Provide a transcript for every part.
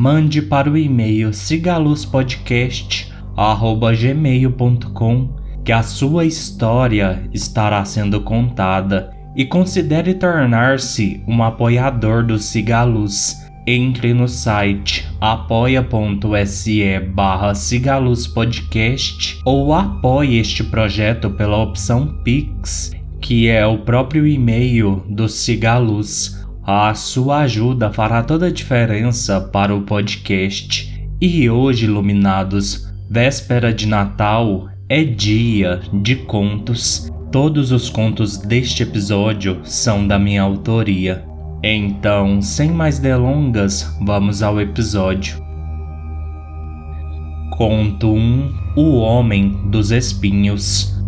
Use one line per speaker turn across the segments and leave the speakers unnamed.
mande para o e-mail sigaluzpodcast@gmail.com que a sua história estará sendo contada e considere tornar-se um apoiador do Cigaluz. Entre no site apoia.se barra ou apoie este projeto pela opção Pix, que é o próprio e-mail do Cigaluz. A sua ajuda fará toda a diferença para o podcast. E hoje, iluminados, véspera de Natal, é dia de contos. Todos os contos deste episódio são da minha autoria. Então, sem mais delongas, vamos ao episódio. Conto 1 O Homem dos Espinhos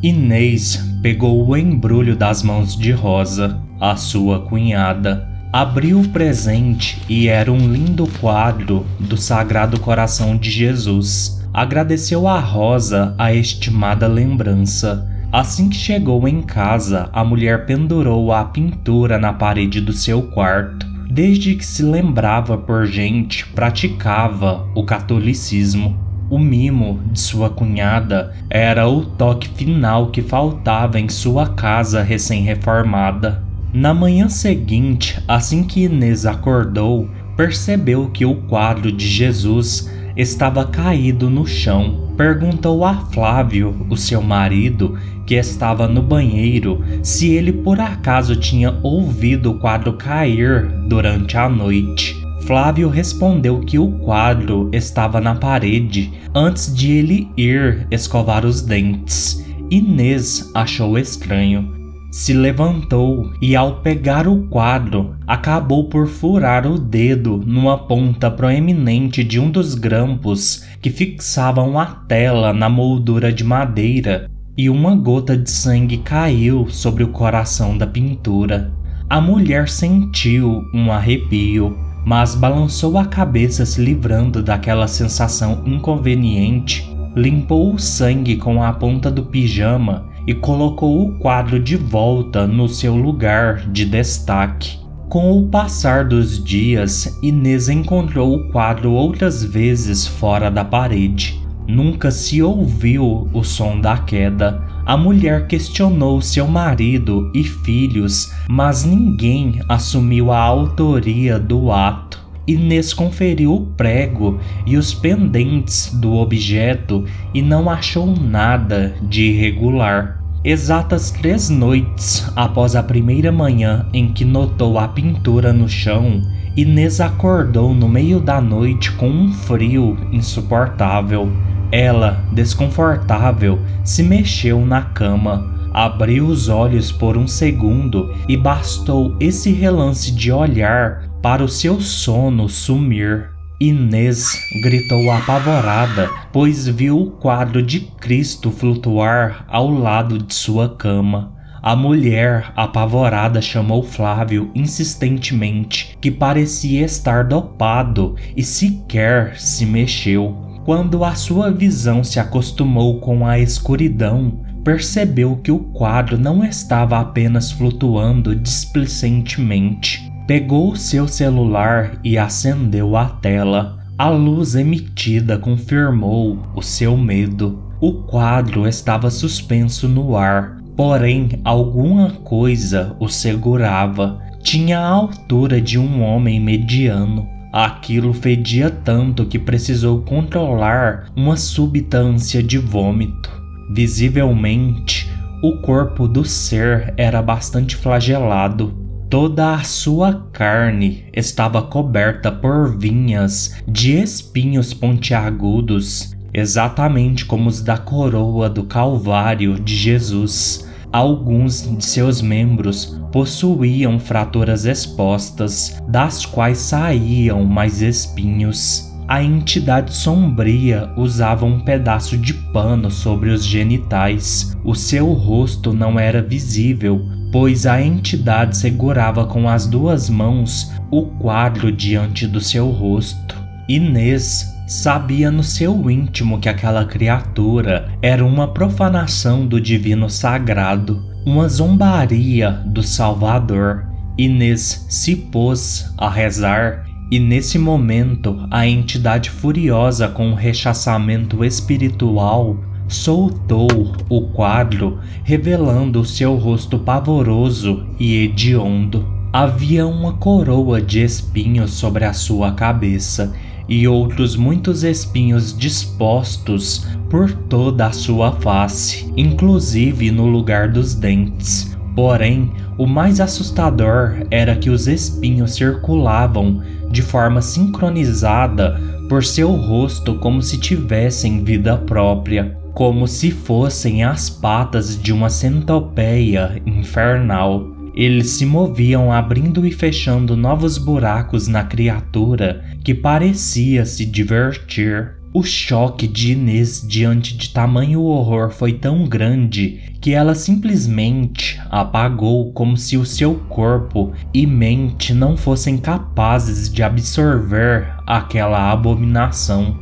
Inês pegou o embrulho das mãos de Rosa, a sua cunhada, abriu o presente e era um lindo quadro do Sagrado Coração de Jesus. Agradeceu a Rosa a estimada lembrança. Assim que chegou em casa, a mulher pendurou a pintura na parede do seu quarto. Desde que se lembrava por gente, praticava o catolicismo. O mimo de sua cunhada era o toque final que faltava em sua casa recém-reformada. Na manhã seguinte, assim que Inês acordou, percebeu que o quadro de Jesus estava caído no chão. Perguntou a Flávio, o seu marido, que estava no banheiro, se ele por acaso tinha ouvido o quadro cair durante a noite. Flávio respondeu que o quadro estava na parede antes de ele ir escovar os dentes. Inês achou estranho. Se levantou e, ao pegar o quadro, acabou por furar o dedo numa ponta proeminente de um dos grampos que fixavam a tela na moldura de madeira, e uma gota de sangue caiu sobre o coração da pintura. A mulher sentiu um arrepio mas balançou a cabeça se livrando daquela sensação inconveniente, limpou o sangue com a ponta do pijama e colocou o quadro de volta no seu lugar de destaque. Com o passar dos dias, Inês encontrou o quadro outras vezes fora da parede. Nunca se ouviu o som da queda, a mulher questionou seu marido e filhos, mas ninguém assumiu a autoria do ato. Inês conferiu o prego e os pendentes do objeto e não achou nada de irregular. Exatas três noites após a primeira manhã em que notou a pintura no chão, Inês acordou no meio da noite com um frio insuportável. Ela, desconfortável, se mexeu na cama, abriu os olhos por um segundo e bastou esse relance de olhar para o seu sono sumir. Inês gritou apavorada, pois viu o quadro de Cristo flutuar ao lado de sua cama. A mulher, apavorada, chamou Flávio insistentemente, que parecia estar dopado e sequer se mexeu. Quando a sua visão se acostumou com a escuridão, percebeu que o quadro não estava apenas flutuando displicentemente. Pegou seu celular e acendeu a tela. A luz emitida confirmou o seu medo. O quadro estava suspenso no ar, porém alguma coisa o segurava. Tinha a altura de um homem mediano Aquilo fedia tanto que precisou controlar uma súbita ânsia de vômito. Visivelmente, o corpo do ser era bastante flagelado. Toda a sua carne estava coberta por vinhas de espinhos pontiagudos, exatamente como os da coroa do Calvário de Jesus. Alguns de seus membros possuíam fraturas expostas, das quais saíam mais espinhos. A entidade sombria usava um pedaço de pano sobre os genitais. O seu rosto não era visível, pois a entidade segurava com as duas mãos o quadro diante do seu rosto. Inês sabia no seu íntimo que aquela criatura era uma profanação do divino sagrado, uma zombaria do Salvador. Inês se pôs a rezar e nesse momento a entidade furiosa com o rechaçamento espiritual soltou o quadro, revelando seu rosto pavoroso e hediondo. Havia uma coroa de espinhos sobre a sua cabeça e outros muitos espinhos dispostos por toda a sua face, inclusive no lugar dos dentes. Porém, o mais assustador era que os espinhos circulavam de forma sincronizada por seu rosto como se tivessem vida própria, como se fossem as patas de uma centopeia infernal. Eles se moviam abrindo e fechando novos buracos na criatura que parecia se divertir. O choque de Inês diante de tamanho horror foi tão grande que ela simplesmente apagou como se o seu corpo e mente não fossem capazes de absorver aquela abominação.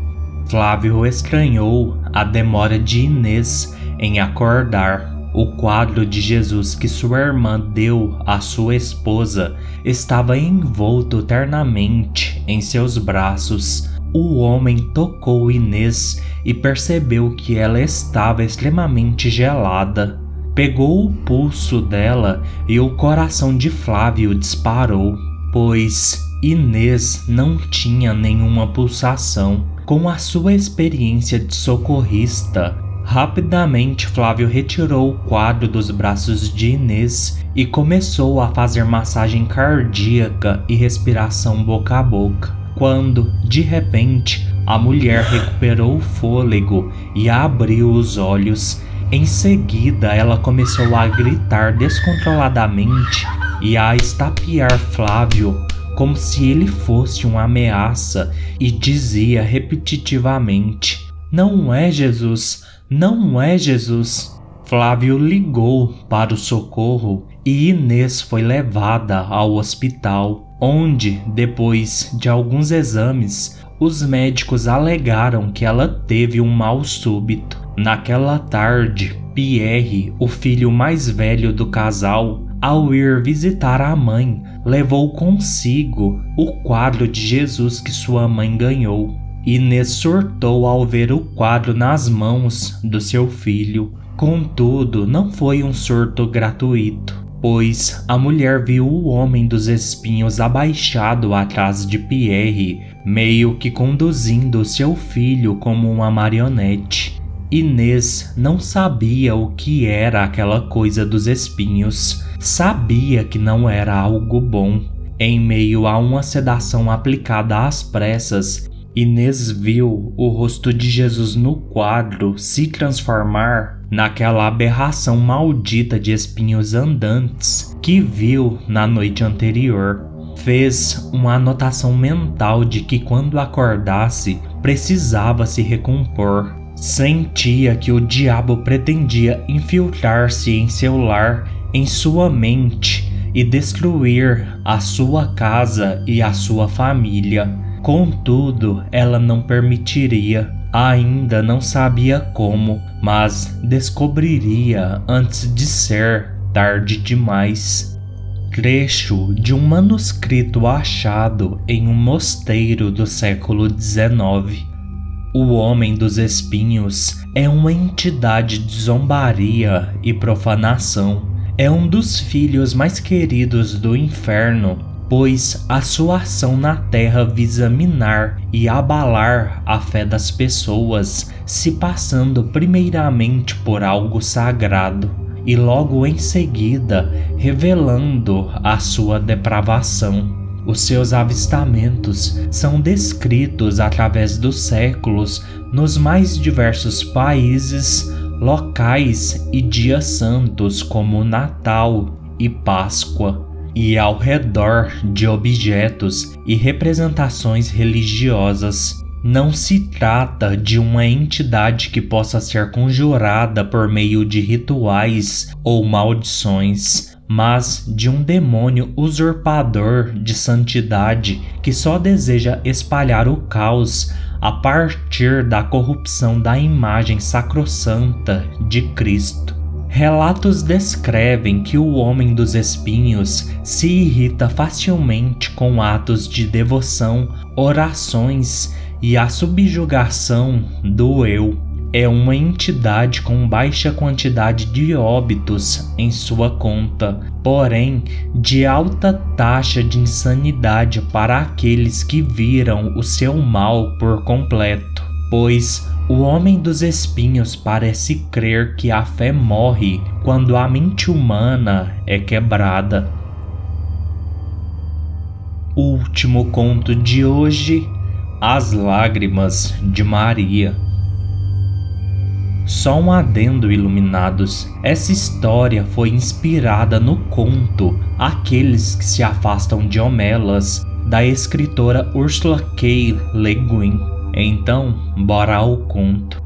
Flávio estranhou a demora de Inês em acordar. O quadro de Jesus que sua irmã deu à sua esposa estava envolto ternamente em seus braços. O homem tocou Inês e percebeu que ela estava extremamente gelada. Pegou o pulso dela e o coração de Flávio disparou, pois Inês não tinha nenhuma pulsação. Com a sua experiência de socorrista, Rapidamente, Flávio retirou o quadro dos braços de Inês e começou a fazer massagem cardíaca e respiração boca a boca. Quando, de repente, a mulher recuperou o fôlego e abriu os olhos. Em seguida, ela começou a gritar descontroladamente e a estapear Flávio como se ele fosse uma ameaça e dizia repetitivamente: Não é Jesus, não é Jesus. Flávio ligou para o socorro e Inês foi levada ao hospital, onde, depois de alguns exames, os médicos alegaram que ela teve um mal súbito. Naquela tarde, Pierre, o filho mais velho do casal, ao ir visitar a mãe, levou consigo o quadro de Jesus que sua mãe ganhou. Inês surtou ao ver o quadro nas mãos do seu filho. Contudo, não foi um surto gratuito, pois a mulher viu o homem dos espinhos abaixado atrás de Pierre, meio que conduzindo seu filho como uma marionete. Inês não sabia o que era aquela coisa dos espinhos, sabia que não era algo bom. Em meio a uma sedação aplicada às pressas, Inês viu o rosto de Jesus no quadro se transformar naquela aberração maldita de espinhos andantes que viu na noite anterior. Fez uma anotação mental de que quando acordasse precisava se recompor. Sentia que o diabo pretendia infiltrar-se em seu lar, em sua mente e destruir a sua casa e a sua família. Contudo, ela não permitiria. Ainda não sabia como, mas descobriria antes de ser tarde demais. Trecho de um manuscrito achado em um mosteiro do século XIX. O Homem dos Espinhos é uma entidade de zombaria e profanação. É um dos filhos mais queridos do inferno pois a sua ação na terra visa minar e abalar a fé das pessoas, se passando primeiramente por algo sagrado e logo em seguida revelando a sua depravação. Os seus avistamentos são descritos através dos séculos nos mais diversos países, locais e dias santos como Natal e Páscoa, e ao redor de objetos e representações religiosas. Não se trata de uma entidade que possa ser conjurada por meio de rituais ou maldições, mas de um demônio usurpador de santidade que só deseja espalhar o caos a partir da corrupção da imagem sacrossanta de Cristo. Relatos descrevem que o homem dos espinhos se irrita facilmente com atos de devoção, orações e a subjugação do eu. É uma entidade com baixa quantidade de óbitos em sua conta, porém de alta taxa de insanidade para aqueles que viram o seu mal por completo, pois o homem dos espinhos parece crer que a fé morre quando a mente humana é quebrada. Último conto de hoje: As Lágrimas de Maria. Só um adendo, iluminados. Essa história foi inspirada no conto Aqueles que se afastam de Homelas, da escritora Ursula K. Le Guin. Então, bora ao conto.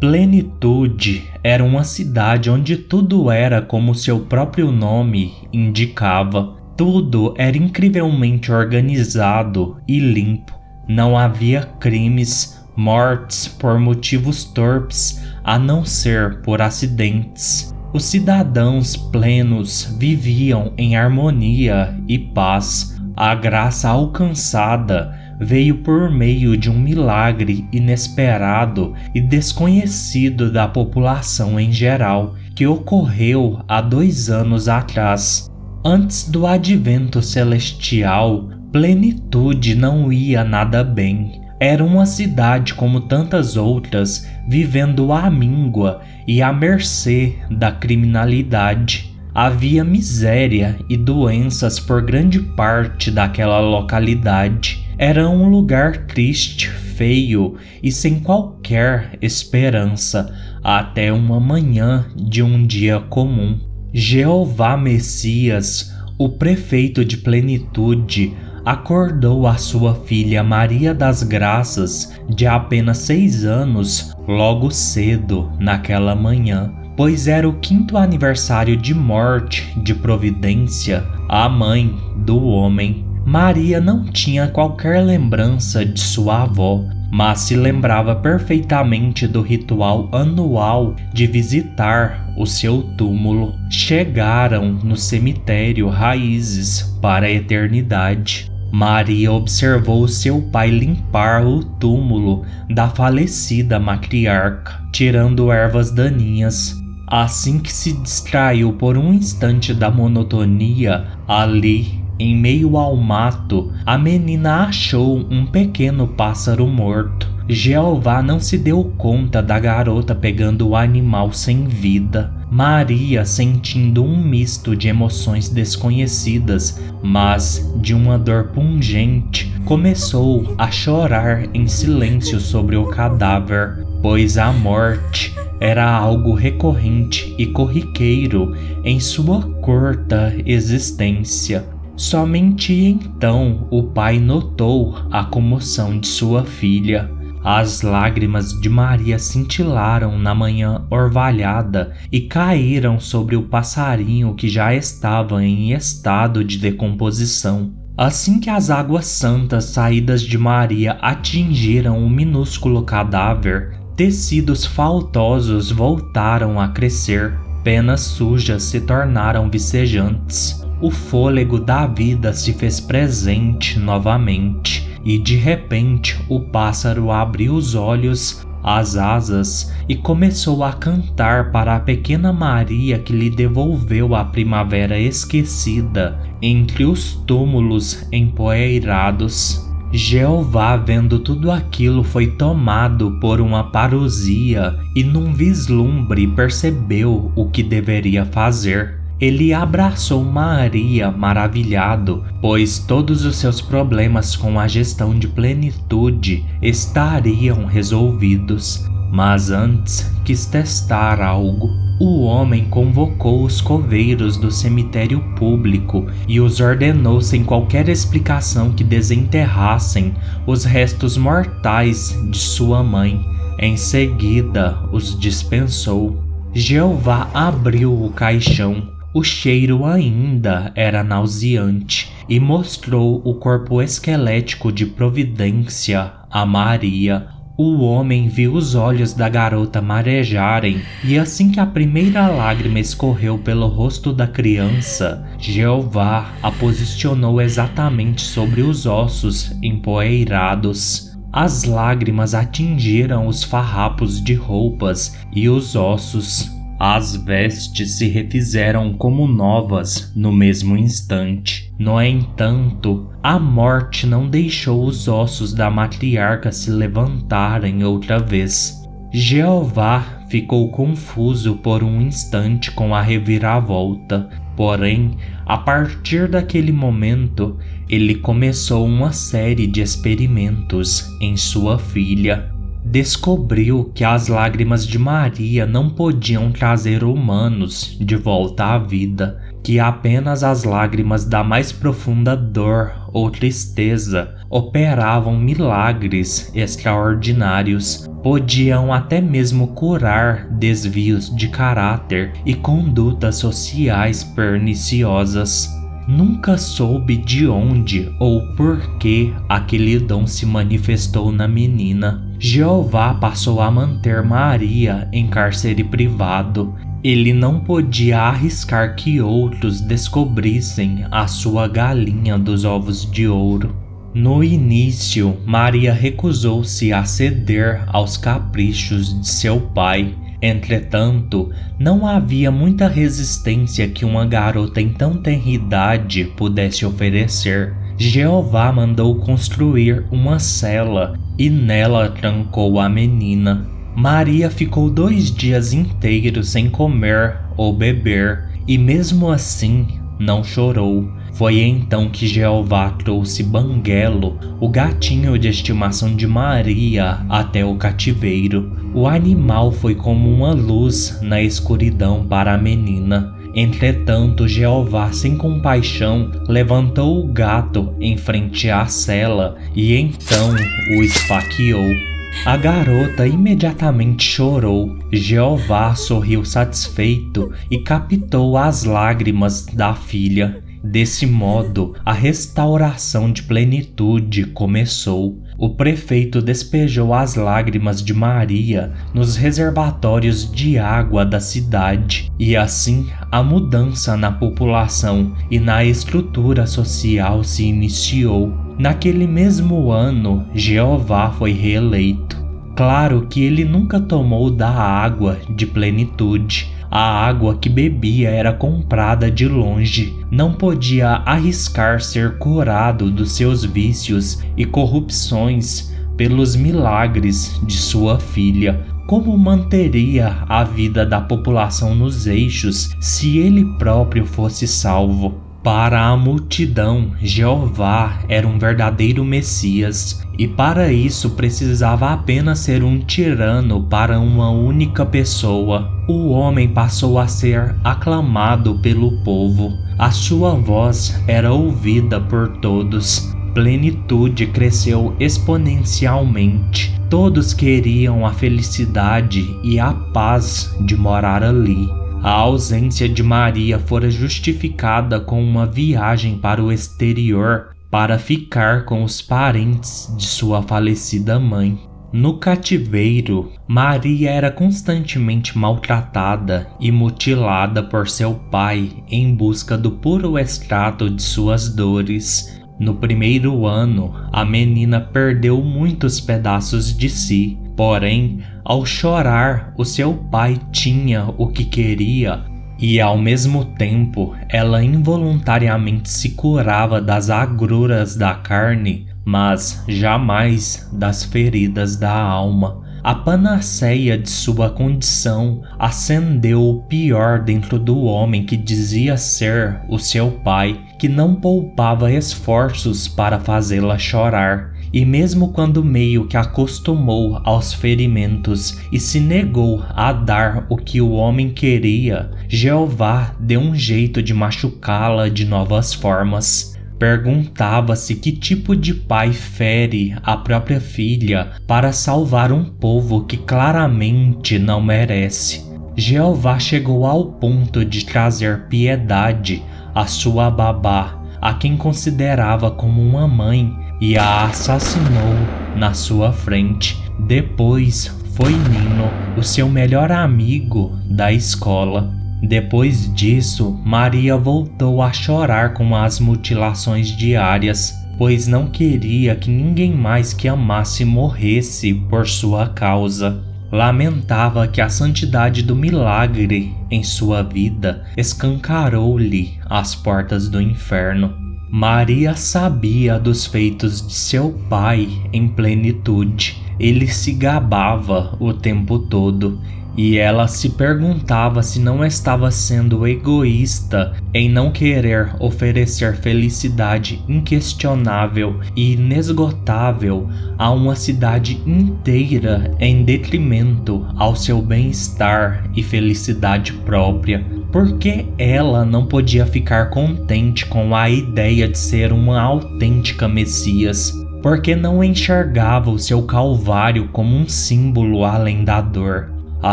Plenitude era uma cidade onde tudo era como seu próprio nome indicava. Tudo era incrivelmente organizado e limpo. Não havia crimes, mortes por motivos torpes, a não ser por acidentes. Os cidadãos plenos viviam em harmonia e paz. A graça alcançada veio por meio de um milagre inesperado e desconhecido da população em geral, que ocorreu há dois anos atrás. Antes do advento celestial, plenitude não ia nada bem. Era uma cidade como tantas outras, vivendo à míngua e à mercê da criminalidade. Havia miséria e doenças por grande parte daquela localidade. Era um lugar triste, feio e sem qualquer esperança, até uma manhã de um dia comum. Jeová Messias, o prefeito de plenitude, acordou a sua filha Maria das Graças, de apenas seis anos, logo cedo naquela manhã, pois era o quinto aniversário de morte de Providência, a mãe do homem. Maria não tinha qualquer lembrança de sua avó, mas se lembrava perfeitamente do ritual anual de visitar o seu túmulo. Chegaram no cemitério raízes para a eternidade. Maria observou seu pai limpar o túmulo da falecida matriarca, tirando ervas daninhas. Assim que se distraiu por um instante da monotonia, ali, em meio ao mato, a menina achou um pequeno pássaro morto. Jeová não se deu conta da garota pegando o animal sem vida. Maria, sentindo um misto de emoções desconhecidas, mas de uma dor pungente, começou a chorar em silêncio sobre o cadáver, pois a morte era algo recorrente e corriqueiro em sua curta existência. Somente então o pai notou a comoção de sua filha. As lágrimas de Maria cintilaram na manhã orvalhada e caíram sobre o passarinho que já estava em estado de decomposição. Assim que as águas santas saídas de Maria atingiram o minúsculo cadáver, tecidos faltosos voltaram a crescer, penas sujas se tornaram vicejantes. O fôlego da vida se fez presente novamente e de repente o pássaro abriu os olhos, as asas e começou a cantar para a pequena Maria que lhe devolveu a primavera esquecida entre os túmulos empoeirados. Jeová, vendo tudo aquilo, foi tomado por uma parousia e, num vislumbre, percebeu o que deveria fazer. Ele abraçou Maria maravilhado, pois todos os seus problemas com a gestão de plenitude estariam resolvidos. Mas antes quis testar algo. O homem convocou os coveiros do cemitério público e os ordenou sem qualquer explicação que desenterrassem os restos mortais de sua mãe. Em seguida, os dispensou. Jeová abriu o caixão. O cheiro ainda era nauseante e mostrou o corpo esquelético de Providência a Maria. O homem viu os olhos da garota marejarem, e assim que a primeira lágrima escorreu pelo rosto da criança, Jeová a posicionou exatamente sobre os ossos empoeirados. As lágrimas atingiram os farrapos de roupas e os ossos. As vestes se refizeram como novas no mesmo instante. No entanto, a morte não deixou os ossos da matriarca se levantarem outra vez. Jeová ficou confuso por um instante com a reviravolta, porém, a partir daquele momento, ele começou uma série de experimentos em sua filha. Descobriu que as lágrimas de Maria não podiam trazer humanos de volta à vida, que apenas as lágrimas da mais profunda dor ou tristeza operavam milagres extraordinários, podiam até mesmo curar desvios de caráter e condutas sociais perniciosas. Nunca soube de onde ou por que aquele dom se manifestou na menina. Jeová passou a manter Maria em cárcere privado. Ele não podia arriscar que outros descobrissem a sua galinha dos ovos de ouro. No início, Maria recusou-se a ceder aos caprichos de seu pai Entretanto, não havia muita resistência que uma garota em tão tenra idade pudesse oferecer. Jeová mandou construir uma cela e nela trancou a menina. Maria ficou dois dias inteiros sem comer ou beber e, mesmo assim, não chorou. Foi então que Jeová trouxe Banguelo, o gatinho de estimação de Maria, até o cativeiro. O animal foi como uma luz na escuridão para a menina. Entretanto, Jeová, sem compaixão, levantou o gato em frente à cela e então o esfaqueou. A garota imediatamente chorou. Jeová sorriu satisfeito e captou as lágrimas da filha. Desse modo, a restauração de plenitude começou. O prefeito despejou as lágrimas de Maria nos reservatórios de água da cidade, e assim a mudança na população e na estrutura social se iniciou. Naquele mesmo ano, Jeová foi reeleito. Claro que ele nunca tomou da água de plenitude, a água que bebia era comprada de longe, não podia arriscar ser curado dos seus vícios e corrupções pelos milagres de sua filha. Como manteria a vida da população nos eixos se ele próprio fosse salvo? Para a multidão, Jeová era um verdadeiro Messias, e para isso precisava apenas ser um tirano para uma única pessoa. O homem passou a ser aclamado pelo povo, a sua voz era ouvida por todos. Plenitude cresceu exponencialmente. Todos queriam a felicidade e a paz de morar ali. A ausência de Maria fora justificada com uma viagem para o exterior para ficar com os parentes de sua falecida mãe. No cativeiro, Maria era constantemente maltratada e mutilada por seu pai em busca do puro extrato de suas dores. No primeiro ano, a menina perdeu muitos pedaços de si, porém, ao chorar, o seu pai tinha o que queria e ao mesmo tempo ela involuntariamente se curava das agruras da carne, mas jamais das feridas da alma. A panaceia de sua condição acendeu o pior dentro do homem que dizia ser o seu pai, que não poupava esforços para fazê-la chorar E mesmo quando meio que acostumou aos ferimentos e se negou a dar o que o homem queria, Jeová deu um jeito de machucá-la de novas formas. Perguntava-se que tipo de pai fere a própria filha para salvar um povo que claramente não merece. Jeová chegou ao ponto de trazer piedade à sua babá, a quem considerava como uma mãe, e a assassinou na sua frente. Depois foi Nino, o seu melhor amigo da escola. Depois disso, Maria voltou a chorar com as mutilações diárias, pois não queria que ninguém mais que amasse morresse por sua causa. Lamentava que a santidade do milagre em sua vida escancarou-lhe as portas do inferno. Maria sabia dos feitos de seu pai em plenitude. Ele se gabava o tempo todo e ela se perguntava se não estava sendo egoísta em não querer oferecer felicidade inquestionável e inesgotável a uma cidade inteira em detrimento ao seu bem-estar e felicidade própria. Porque ela não podia ficar contente com a ideia de ser uma autêntica Messias? Porque não enxergava o seu calvário como um símbolo além da dor? A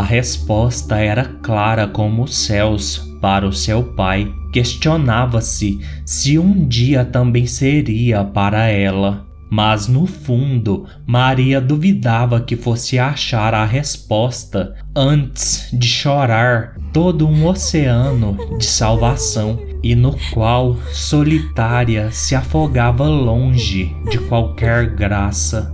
resposta era clara como os céus para o seu pai. Questionava-se se um dia também seria para ela. Mas no fundo, Maria duvidava que fosse achar a resposta antes de chorar todo um oceano de salvação e no qual solitária se afogava longe de qualquer graça.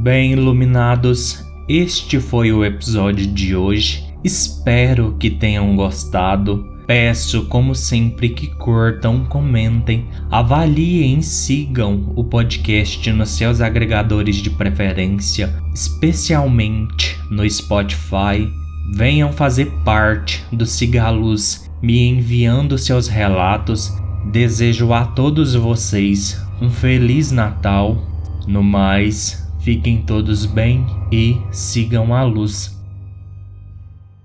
Bem iluminados, este foi o episódio de hoje. Espero que tenham gostado. Peço, como sempre, que curtam, comentem, avaliem e sigam o podcast nos seus agregadores de preferência, especialmente no Spotify. Venham fazer parte do Cigaluz, me enviando seus relatos. Desejo a todos vocês um Feliz Natal. No mais, Fiquem todos bem e sigam a luz.